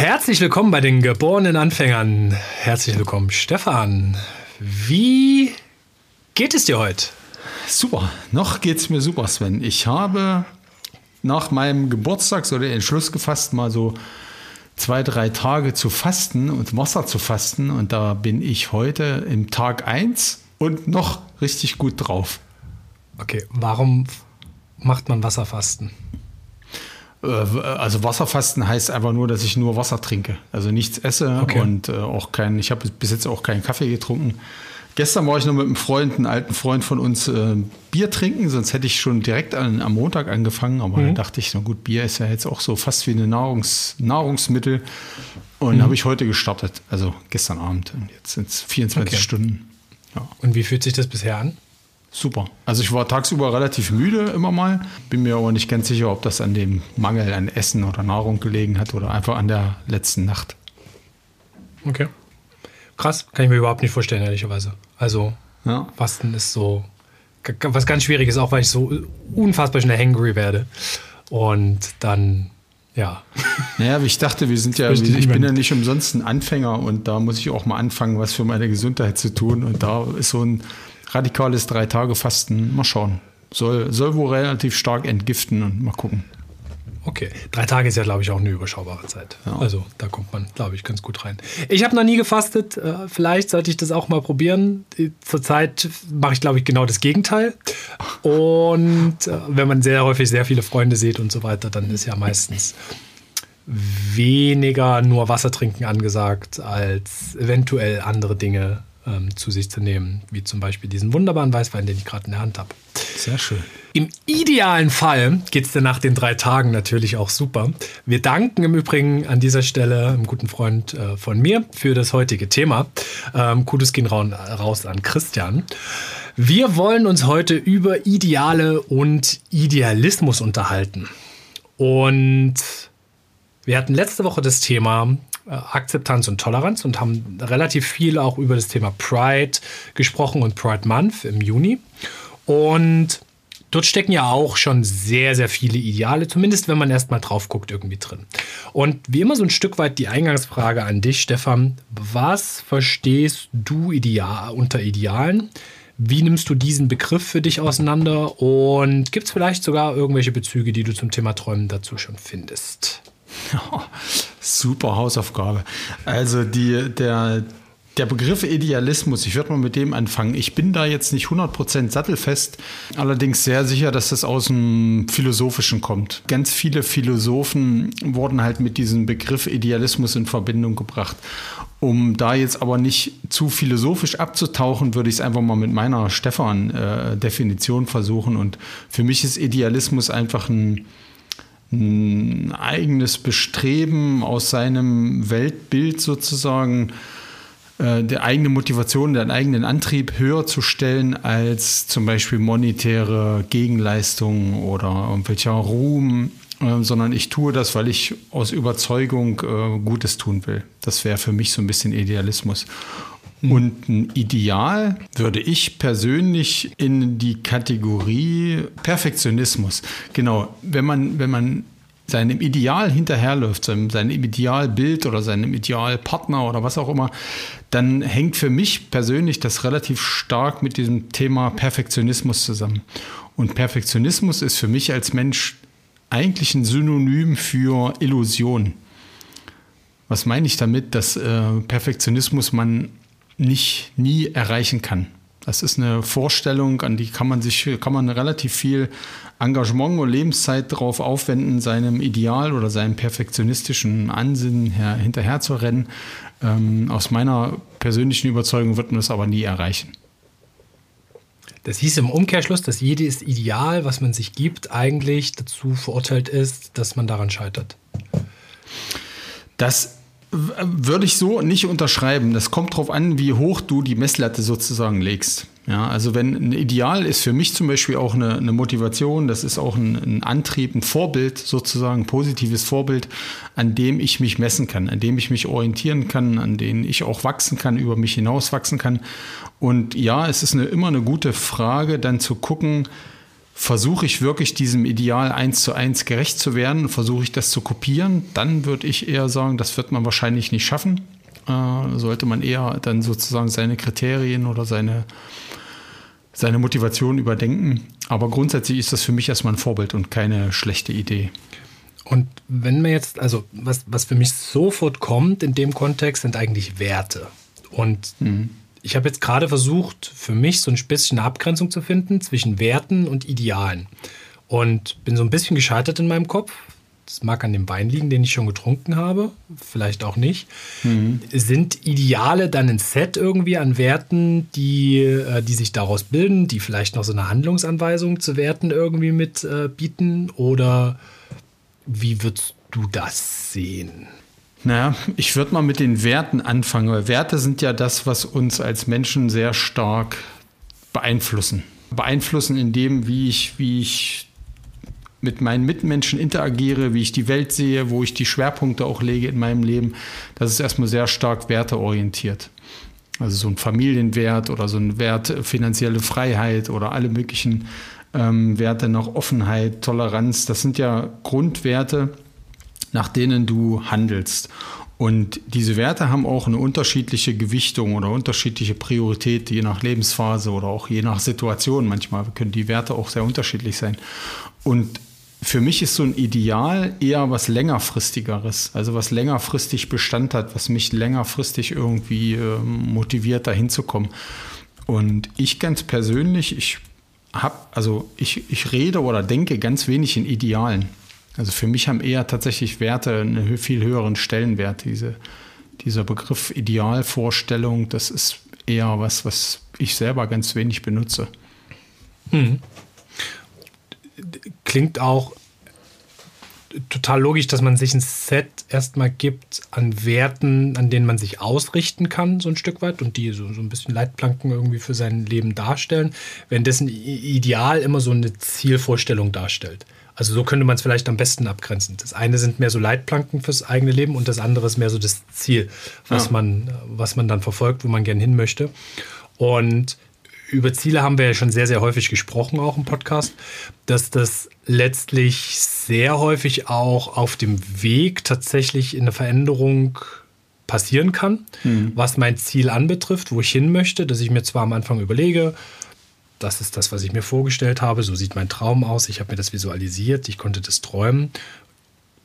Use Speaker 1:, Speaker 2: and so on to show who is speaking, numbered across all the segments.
Speaker 1: Herzlich willkommen bei den geborenen Anfängern. Herzlich willkommen, Stefan. Wie geht es dir heute?
Speaker 2: Super, noch geht es mir super, Sven. Ich habe nach meinem Geburtstag so den Entschluss gefasst, mal so zwei, drei Tage zu fasten und Wasser zu fasten. Und da bin ich heute im Tag 1 und noch richtig gut drauf.
Speaker 1: Okay, warum macht man Wasserfasten?
Speaker 2: Äh, also Wasserfasten heißt einfach nur, dass ich nur Wasser trinke. Also nichts esse okay. und äh, auch kein, ich habe bis jetzt auch keinen Kaffee getrunken. Gestern war ich noch mit einem Freund, einem alten Freund von uns, äh, Bier trinken, sonst hätte ich schon direkt an, am Montag angefangen. Aber mhm. dann dachte ich, na gut, Bier ist ja jetzt auch so fast wie ein Nahrungs, Nahrungsmittel. Und mhm. habe ich heute gestartet, also gestern Abend. Und jetzt sind es 24 okay. Stunden.
Speaker 1: Ja. Und wie fühlt sich das bisher an?
Speaker 2: Super. Also ich war tagsüber relativ müde immer mal, bin mir aber nicht ganz sicher, ob das an dem Mangel an Essen oder Nahrung gelegen hat oder einfach an der letzten Nacht.
Speaker 1: Okay. Krass, kann ich mir überhaupt nicht vorstellen, ehrlicherweise. Also, ja. Fasten ist so was ganz schwierig ist, auch weil ich so unfassbar schnell hangry werde. Und dann, ja.
Speaker 2: Naja, wie ich dachte, wir sind ja, ich, ich bin ja nicht umsonst ein Anfänger und da muss ich auch mal anfangen, was für meine Gesundheit zu tun. Und da ist so ein radikales Drei-Tage-Fasten, mal schauen. Soll, soll wohl relativ stark entgiften und mal gucken.
Speaker 1: Okay, drei Tage ist ja, glaube ich, auch eine überschaubare Zeit. Ja. Also da kommt man, glaube ich, ganz gut rein. Ich habe noch nie gefastet. Äh, vielleicht sollte ich das auch mal probieren. Zurzeit mache ich, glaube ich, genau das Gegenteil. Und äh, wenn man sehr häufig sehr viele Freunde sieht und so weiter, dann ist ja meistens weniger nur Wasser trinken angesagt, als eventuell andere Dinge ähm, zu sich zu nehmen, wie zum Beispiel diesen wunderbaren Weißwein, den ich gerade in der Hand habe.
Speaker 2: Sehr schön.
Speaker 1: Im idealen Fall geht es dir nach den drei Tagen natürlich auch super. Wir danken im Übrigen an dieser Stelle einem guten Freund äh, von mir für das heutige Thema. Ähm, Gutes gehen raus an Christian. Wir wollen uns heute über Ideale und Idealismus unterhalten. Und wir hatten letzte Woche das Thema Akzeptanz und Toleranz und haben relativ viel auch über das Thema Pride gesprochen und Pride Month im Juni. Und dort stecken ja auch schon sehr, sehr viele Ideale, zumindest wenn man erstmal drauf guckt, irgendwie drin. Und wie immer so ein Stück weit die Eingangsfrage an dich, Stefan. Was verstehst du ideal, unter Idealen? Wie nimmst du diesen Begriff für dich auseinander? Und gibt es vielleicht sogar irgendwelche Bezüge, die du zum Thema Träumen dazu schon findest?
Speaker 2: super Hausaufgabe. Also die, der, der Begriff Idealismus, ich würde mal mit dem anfangen. Ich bin da jetzt nicht 100% sattelfest, allerdings sehr sicher, dass das aus dem Philosophischen kommt. Ganz viele Philosophen wurden halt mit diesem Begriff Idealismus in Verbindung gebracht. Um da jetzt aber nicht zu philosophisch abzutauchen, würde ich es einfach mal mit meiner Stefan-Definition äh, versuchen. Und für mich ist Idealismus einfach ein, ein eigenes Bestreben aus seinem Weltbild sozusagen, äh, der eigene Motivation, den eigenen Antrieb höher zu stellen als zum Beispiel monetäre Gegenleistungen oder irgendwelcher Ruhm, äh, sondern ich tue das, weil ich aus Überzeugung äh, Gutes tun will. Das wäre für mich so ein bisschen Idealismus. Mhm. Und ein Ideal würde ich persönlich in die Kategorie Perfektionismus. Genau, wenn man, wenn man seinem Ideal hinterherläuft, seinem, seinem Idealbild oder seinem Idealpartner oder was auch immer, dann hängt für mich persönlich das relativ stark mit diesem Thema Perfektionismus zusammen. Und Perfektionismus ist für mich als Mensch eigentlich ein Synonym für Illusion. Was meine ich damit, dass äh, Perfektionismus man nicht nie erreichen kann? Das ist eine Vorstellung, an die kann man sich, kann man relativ viel Engagement und Lebenszeit darauf aufwenden, seinem Ideal oder seinem perfektionistischen Ansinnen her, hinterher zu rennen. Ähm, aus meiner persönlichen Überzeugung wird man das aber nie erreichen.
Speaker 1: Das hieß im Umkehrschluss, dass jedes Ideal, was man sich gibt, eigentlich dazu verurteilt ist, dass man daran scheitert.
Speaker 2: Das würde ich so nicht unterschreiben. Das kommt darauf an, wie hoch du die Messlatte sozusagen legst. Ja, also wenn ein Ideal ist für mich zum Beispiel auch eine, eine Motivation, das ist auch ein, ein, Antrieb, ein Vorbild sozusagen, ein positives Vorbild, an dem ich mich messen kann, an dem ich mich orientieren kann, an dem ich auch wachsen kann, über mich hinaus wachsen kann. Und ja, es ist eine, immer eine gute Frage, dann zu gucken, versuche ich wirklich diesem Ideal eins zu eins gerecht zu werden, versuche ich das zu kopieren, dann würde ich eher sagen, das wird man wahrscheinlich nicht schaffen. Äh, sollte man eher dann sozusagen seine Kriterien oder seine, seine Motivation überdenken. Aber grundsätzlich ist das für mich erstmal ein Vorbild und keine schlechte Idee.
Speaker 1: Und wenn man jetzt, also was, was für mich sofort kommt in dem Kontext, sind eigentlich Werte. Und mhm ich habe jetzt gerade versucht, für mich so ein bisschen eine Abgrenzung zu finden zwischen Werten und Idealen. Und bin so ein bisschen gescheitert in meinem Kopf. Das mag an dem Wein liegen, den ich schon getrunken habe, vielleicht auch nicht. Mhm. Sind Ideale dann ein Set irgendwie an Werten, die, äh, die sich daraus bilden, die vielleicht noch so eine Handlungsanweisung zu Werten irgendwie mit äh, bieten? Oder wie würdest du das sehen?
Speaker 2: Naja, ich würde mal mit den Werten anfangen, weil Werte sind ja das, was uns als Menschen sehr stark beeinflussen. Beeinflussen in dem, wie ich, wie ich mit meinen Mitmenschen interagiere, wie ich die Welt sehe, wo ich die Schwerpunkte auch lege in meinem Leben. Das ist erstmal sehr stark werteorientiert. Also so ein Familienwert oder so ein Wert finanzielle Freiheit oder alle möglichen ähm, Werte nach Offenheit, Toleranz. Das sind ja Grundwerte, nach denen du handelst. Und diese Werte haben auch eine unterschiedliche Gewichtung oder unterschiedliche Priorität, je nach Lebensphase oder auch je nach Situation. Manchmal können die Werte auch sehr unterschiedlich sein. Und für mich ist so ein Ideal eher was längerfristigeres, also was längerfristig Bestand hat, was mich längerfristig irgendwie äh, motiviert, dahin zu kommen. Und ich ganz persönlich, ich habe, also ich, ich rede oder denke ganz wenig in Idealen. Also für mich haben eher tatsächlich Werte einen viel höheren Stellenwert. Diese, dieser Begriff Idealvorstellung, das ist eher was, was ich selber ganz wenig benutze. Hm.
Speaker 1: Klingt auch total logisch, dass man sich ein Set erstmal gibt an Werten, an denen man sich ausrichten kann, so ein Stück weit, und die so, so ein bisschen Leitplanken irgendwie für sein Leben darstellen, währenddessen Ideal immer so eine Zielvorstellung darstellt. Also so könnte man es vielleicht am besten abgrenzen. Das eine sind mehr so Leitplanken fürs eigene Leben und das andere ist mehr so das Ziel, was, ja. man, was man dann verfolgt, wo man gern hin möchte. Und über Ziele haben wir ja schon sehr, sehr häufig gesprochen, auch im Podcast, dass das letztlich sehr häufig auch auf dem Weg tatsächlich in eine Veränderung passieren kann, mhm. was mein Ziel anbetrifft, wo ich hin möchte, dass ich mir zwar am Anfang überlege, das ist das, was ich mir vorgestellt habe, so sieht mein Traum aus, ich habe mir das visualisiert, ich konnte das träumen,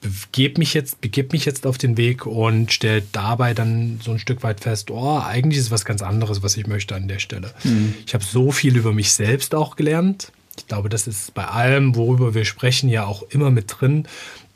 Speaker 1: begebe mich jetzt, begebe mich jetzt auf den Weg und stelle dabei dann so ein Stück weit fest, oh, eigentlich ist es was ganz anderes, was ich möchte an der Stelle. Mhm. Ich habe so viel über mich selbst auch gelernt. Ich glaube, das ist bei allem, worüber wir sprechen, ja auch immer mit drin,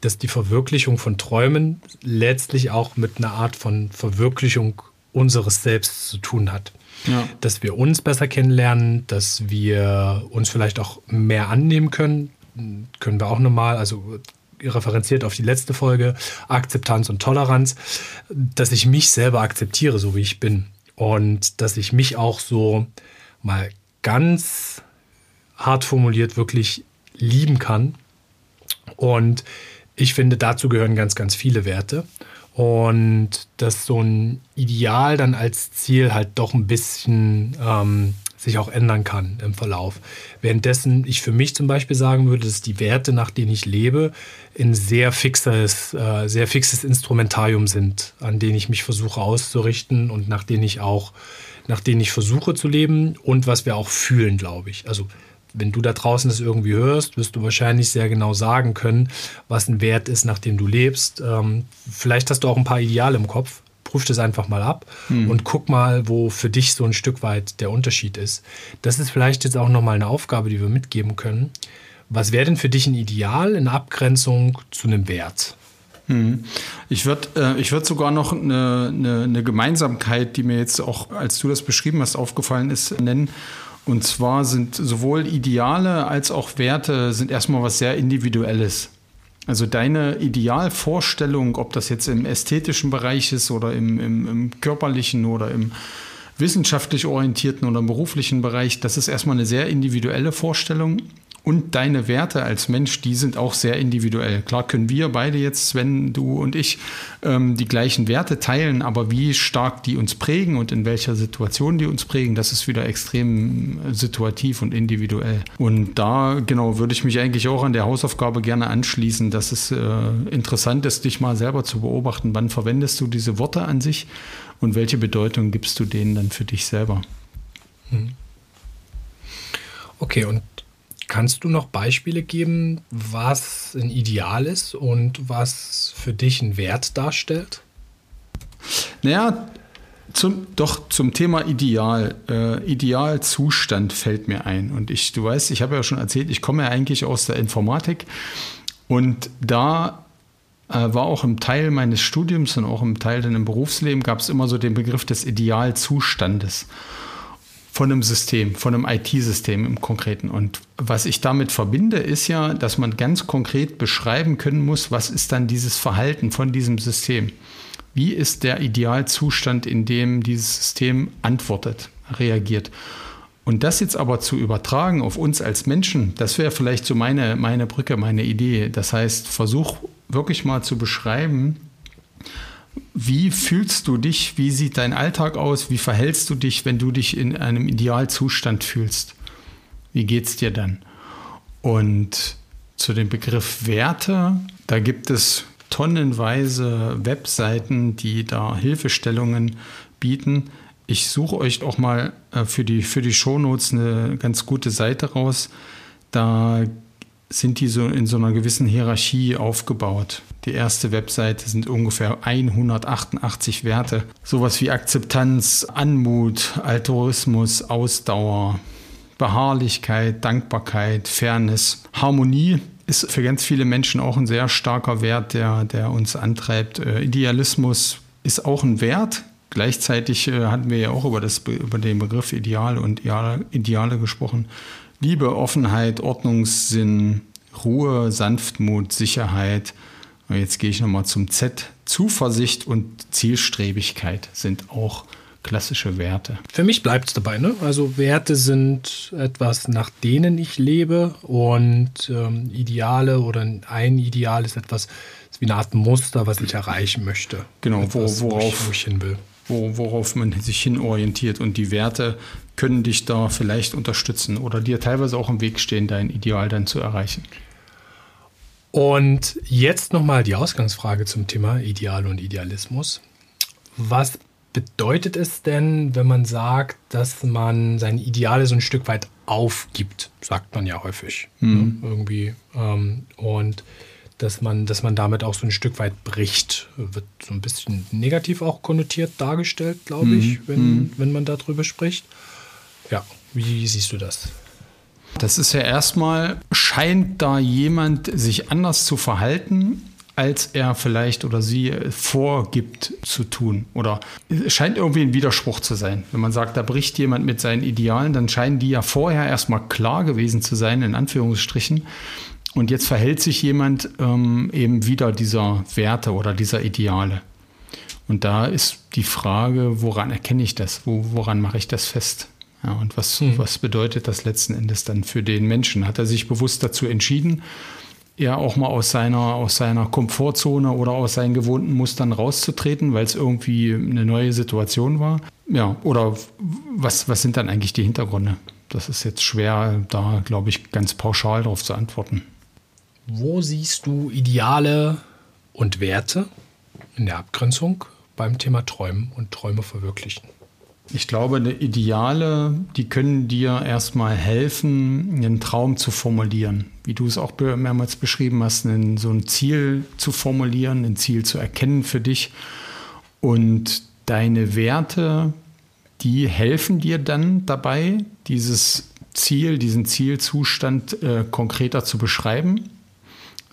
Speaker 1: dass die Verwirklichung von Träumen letztlich auch mit einer Art von Verwirklichung unseres Selbst zu tun hat. Ja. Dass wir uns besser kennenlernen, dass wir uns vielleicht auch mehr annehmen können. Können wir auch nochmal, also referenziert auf die letzte Folge, Akzeptanz und Toleranz, dass ich mich selber akzeptiere, so wie ich bin. Und dass ich mich auch so mal ganz hart formuliert wirklich lieben kann. Und ich finde, dazu gehören ganz, ganz viele Werte. Und dass so ein Ideal dann als Ziel halt doch ein bisschen ähm, sich auch ändern kann im Verlauf. Währenddessen ich für mich zum Beispiel sagen würde, dass die Werte, nach denen ich lebe, ein sehr fixes, äh, sehr fixes Instrumentarium sind, an denen ich mich versuche auszurichten und nach denen ich auch, nach denen ich versuche zu leben und was wir auch fühlen, glaube ich. Also wenn du da draußen das irgendwie hörst, wirst du wahrscheinlich sehr genau sagen können, was ein Wert ist, nach dem du lebst. Ähm, vielleicht hast du auch ein paar Ideale im Kopf. Prüf das einfach mal ab hm. und guck mal, wo für dich so ein Stück weit der Unterschied ist. Das ist vielleicht jetzt auch nochmal eine Aufgabe, die wir mitgeben können. Was wäre denn für dich ein Ideal in Abgrenzung zu einem Wert?
Speaker 2: Hm. Ich würde äh, würd sogar noch eine, eine, eine Gemeinsamkeit, die mir jetzt auch, als du das beschrieben hast, aufgefallen ist, nennen. Und zwar sind sowohl Ideale als auch Werte sind erstmal was sehr Individuelles. Also deine Idealvorstellung, ob das jetzt im ästhetischen Bereich ist oder im, im, im körperlichen oder im wissenschaftlich orientierten oder im beruflichen Bereich, das ist erstmal eine sehr individuelle Vorstellung. Und deine Werte als Mensch, die sind auch sehr individuell. Klar können wir beide jetzt, Sven, du und ich, ähm, die gleichen Werte teilen, aber wie stark die uns prägen und in welcher Situation die uns prägen, das ist wieder extrem situativ und individuell. Und da, genau, würde ich mich eigentlich auch an der Hausaufgabe gerne anschließen, dass es äh, interessant ist, dich mal selber zu beobachten. Wann verwendest du diese Worte an sich und welche Bedeutung gibst du denen dann für dich selber? Hm.
Speaker 1: Okay, und Kannst du noch Beispiele geben, was ein Ideal ist und was für dich einen Wert darstellt?
Speaker 2: Naja, zum, doch zum Thema Ideal. Äh, Idealzustand fällt mir ein. Und ich, du weißt, ich habe ja schon erzählt, ich komme ja eigentlich aus der Informatik. Und da äh, war auch im Teil meines Studiums und auch im Teil dann im Berufsleben gab es immer so den Begriff des Idealzustandes von einem System, von einem IT-System im Konkreten. Und was ich damit verbinde, ist ja, dass man ganz konkret beschreiben können muss, was ist dann dieses Verhalten von diesem System? Wie ist der Idealzustand, in dem dieses System antwortet, reagiert? Und das jetzt aber zu übertragen auf uns als Menschen, das wäre vielleicht so meine, meine Brücke, meine Idee. Das heißt, versuch wirklich mal zu beschreiben, wie fühlst du dich? Wie sieht dein Alltag aus? Wie verhältst du dich, wenn du dich in einem Idealzustand fühlst? Wie geht es dir dann? Und zu dem Begriff Werte, da gibt es tonnenweise Webseiten, die da Hilfestellungen bieten. Ich suche euch auch mal äh, für die, für die Shownotes eine ganz gute Seite raus. Da sind die so in so einer gewissen Hierarchie aufgebaut. Die erste Webseite sind ungefähr 188 Werte. Sowas wie Akzeptanz, Anmut, Altruismus, Ausdauer, Beharrlichkeit, Dankbarkeit, Fairness, Harmonie ist für ganz viele Menschen auch ein sehr starker Wert, der, der uns antreibt. Äh, Idealismus ist auch ein Wert. Gleichzeitig äh, hatten wir ja auch über, das, über den Begriff Ideal und Ideale, Ideale gesprochen. Liebe, Offenheit, Ordnungssinn, Ruhe, Sanftmut, Sicherheit. Und jetzt gehe ich nochmal zum Z. Zuversicht und Zielstrebigkeit sind auch klassische Werte.
Speaker 1: Für mich bleibt es dabei. Ne? Also Werte sind etwas, nach denen ich lebe und ähm, Ideale oder ein Ideal ist etwas, ist wie eine Art Muster, was ich erreichen möchte.
Speaker 2: Genau, etwas, worauf, wo ich, wo ich hin will. Wo, worauf man sich hinorientiert. Und die Werte können dich da vielleicht unterstützen oder dir teilweise auch im Weg stehen, dein Ideal dann zu erreichen.
Speaker 1: Und jetzt nochmal die Ausgangsfrage zum Thema Ideal und Idealismus. Was bedeutet es denn, wenn man sagt, dass man seine Ideale so ein Stück weit aufgibt? Sagt man ja häufig. Mhm. Ne? Irgendwie. Ähm, und dass man, dass man damit auch so ein Stück weit bricht. Wird so ein bisschen negativ auch konnotiert dargestellt, glaube mhm. ich, wenn, mhm. wenn man darüber spricht. Ja, wie siehst du das?
Speaker 2: Das ist ja erstmal, scheint da jemand sich anders zu verhalten, als er vielleicht oder sie vorgibt zu tun. Oder es scheint irgendwie ein Widerspruch zu sein. Wenn man sagt, da bricht jemand mit seinen Idealen, dann scheinen die ja vorher erstmal klar gewesen zu sein, in Anführungsstrichen. Und jetzt verhält sich jemand ähm, eben wieder dieser Werte oder dieser Ideale. Und da ist die Frage, woran erkenne ich das? Wo, woran mache ich das fest? Ja, und was, mhm. was bedeutet das letzten Endes dann für den Menschen? Hat er sich bewusst dazu entschieden, ja auch mal aus seiner, aus seiner Komfortzone oder aus seinen gewohnten Mustern rauszutreten, weil es irgendwie eine neue Situation war? Ja, oder was, was sind dann eigentlich die Hintergründe? Das ist jetzt schwer, da glaube ich ganz pauschal darauf zu antworten.
Speaker 1: Wo siehst du Ideale und Werte in der Abgrenzung beim Thema Träumen und Träume verwirklichen?
Speaker 2: Ich glaube, Ideale, die können dir erstmal helfen, einen Traum zu formulieren. Wie du es auch mehrmals beschrieben hast, einen, so ein Ziel zu formulieren, ein Ziel zu erkennen für dich. Und deine Werte, die helfen dir dann dabei, dieses Ziel, diesen Zielzustand äh, konkreter zu beschreiben.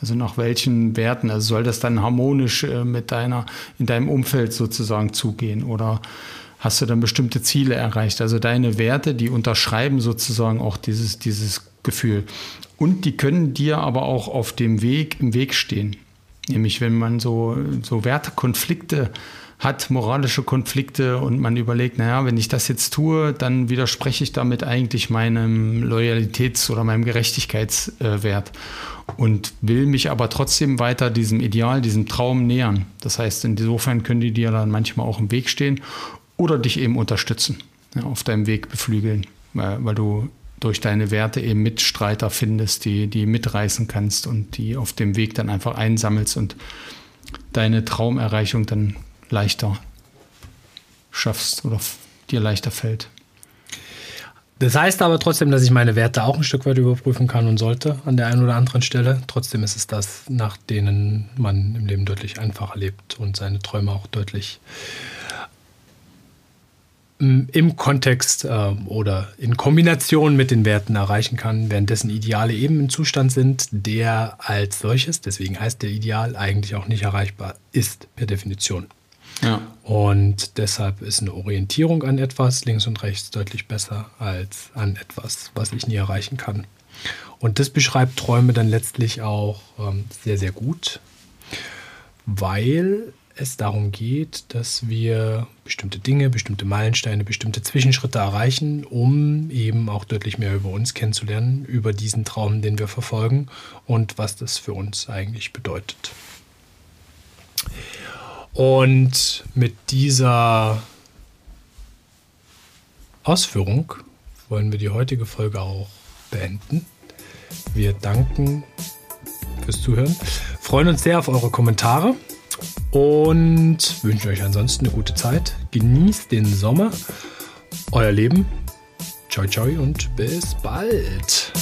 Speaker 2: Also nach welchen Werten, also soll das dann harmonisch äh, mit deiner, in deinem Umfeld sozusagen zugehen oder hast du dann bestimmte Ziele erreicht. Also deine Werte, die unterschreiben sozusagen auch dieses, dieses Gefühl. Und die können dir aber auch auf dem Weg im Weg stehen. Nämlich wenn man so, so Wertekonflikte hat, moralische Konflikte und man überlegt, naja, wenn ich das jetzt tue, dann widerspreche ich damit eigentlich meinem Loyalitäts- oder meinem Gerechtigkeitswert und will mich aber trotzdem weiter diesem Ideal, diesem Traum nähern. Das heißt, insofern können die dir dann manchmal auch im Weg stehen oder dich eben unterstützen, ja, auf deinem Weg beflügeln, weil, weil du durch deine Werte eben Mitstreiter findest, die, die mitreißen kannst und die auf dem Weg dann einfach einsammelst und deine Traumerreichung dann leichter schaffst oder dir leichter fällt.
Speaker 1: Das heißt aber trotzdem, dass ich meine Werte auch ein Stück weit überprüfen kann und sollte an der einen oder anderen Stelle. Trotzdem ist es das, nach denen man im Leben deutlich einfacher lebt und seine Träume auch deutlich im Kontext äh, oder in Kombination mit den Werten erreichen kann, währenddessen Ideale eben im Zustand sind, der als solches, deswegen heißt der Ideal, eigentlich auch nicht erreichbar ist per Definition. Und deshalb ist eine Orientierung an etwas links und rechts deutlich besser als an etwas, was ich nie erreichen kann. Und das beschreibt Träume dann letztlich auch ähm, sehr, sehr gut, weil es darum geht, dass wir bestimmte Dinge, bestimmte Meilensteine, bestimmte Zwischenschritte erreichen, um eben auch deutlich mehr über uns kennenzulernen, über diesen Traum, den wir verfolgen und was das für uns eigentlich bedeutet. Und mit dieser Ausführung wollen wir die heutige Folge auch beenden. Wir danken fürs Zuhören, freuen uns sehr auf eure Kommentare und wünschen euch ansonsten eine gute Zeit. Genießt den Sommer, euer Leben. Ciao, ciao und bis bald.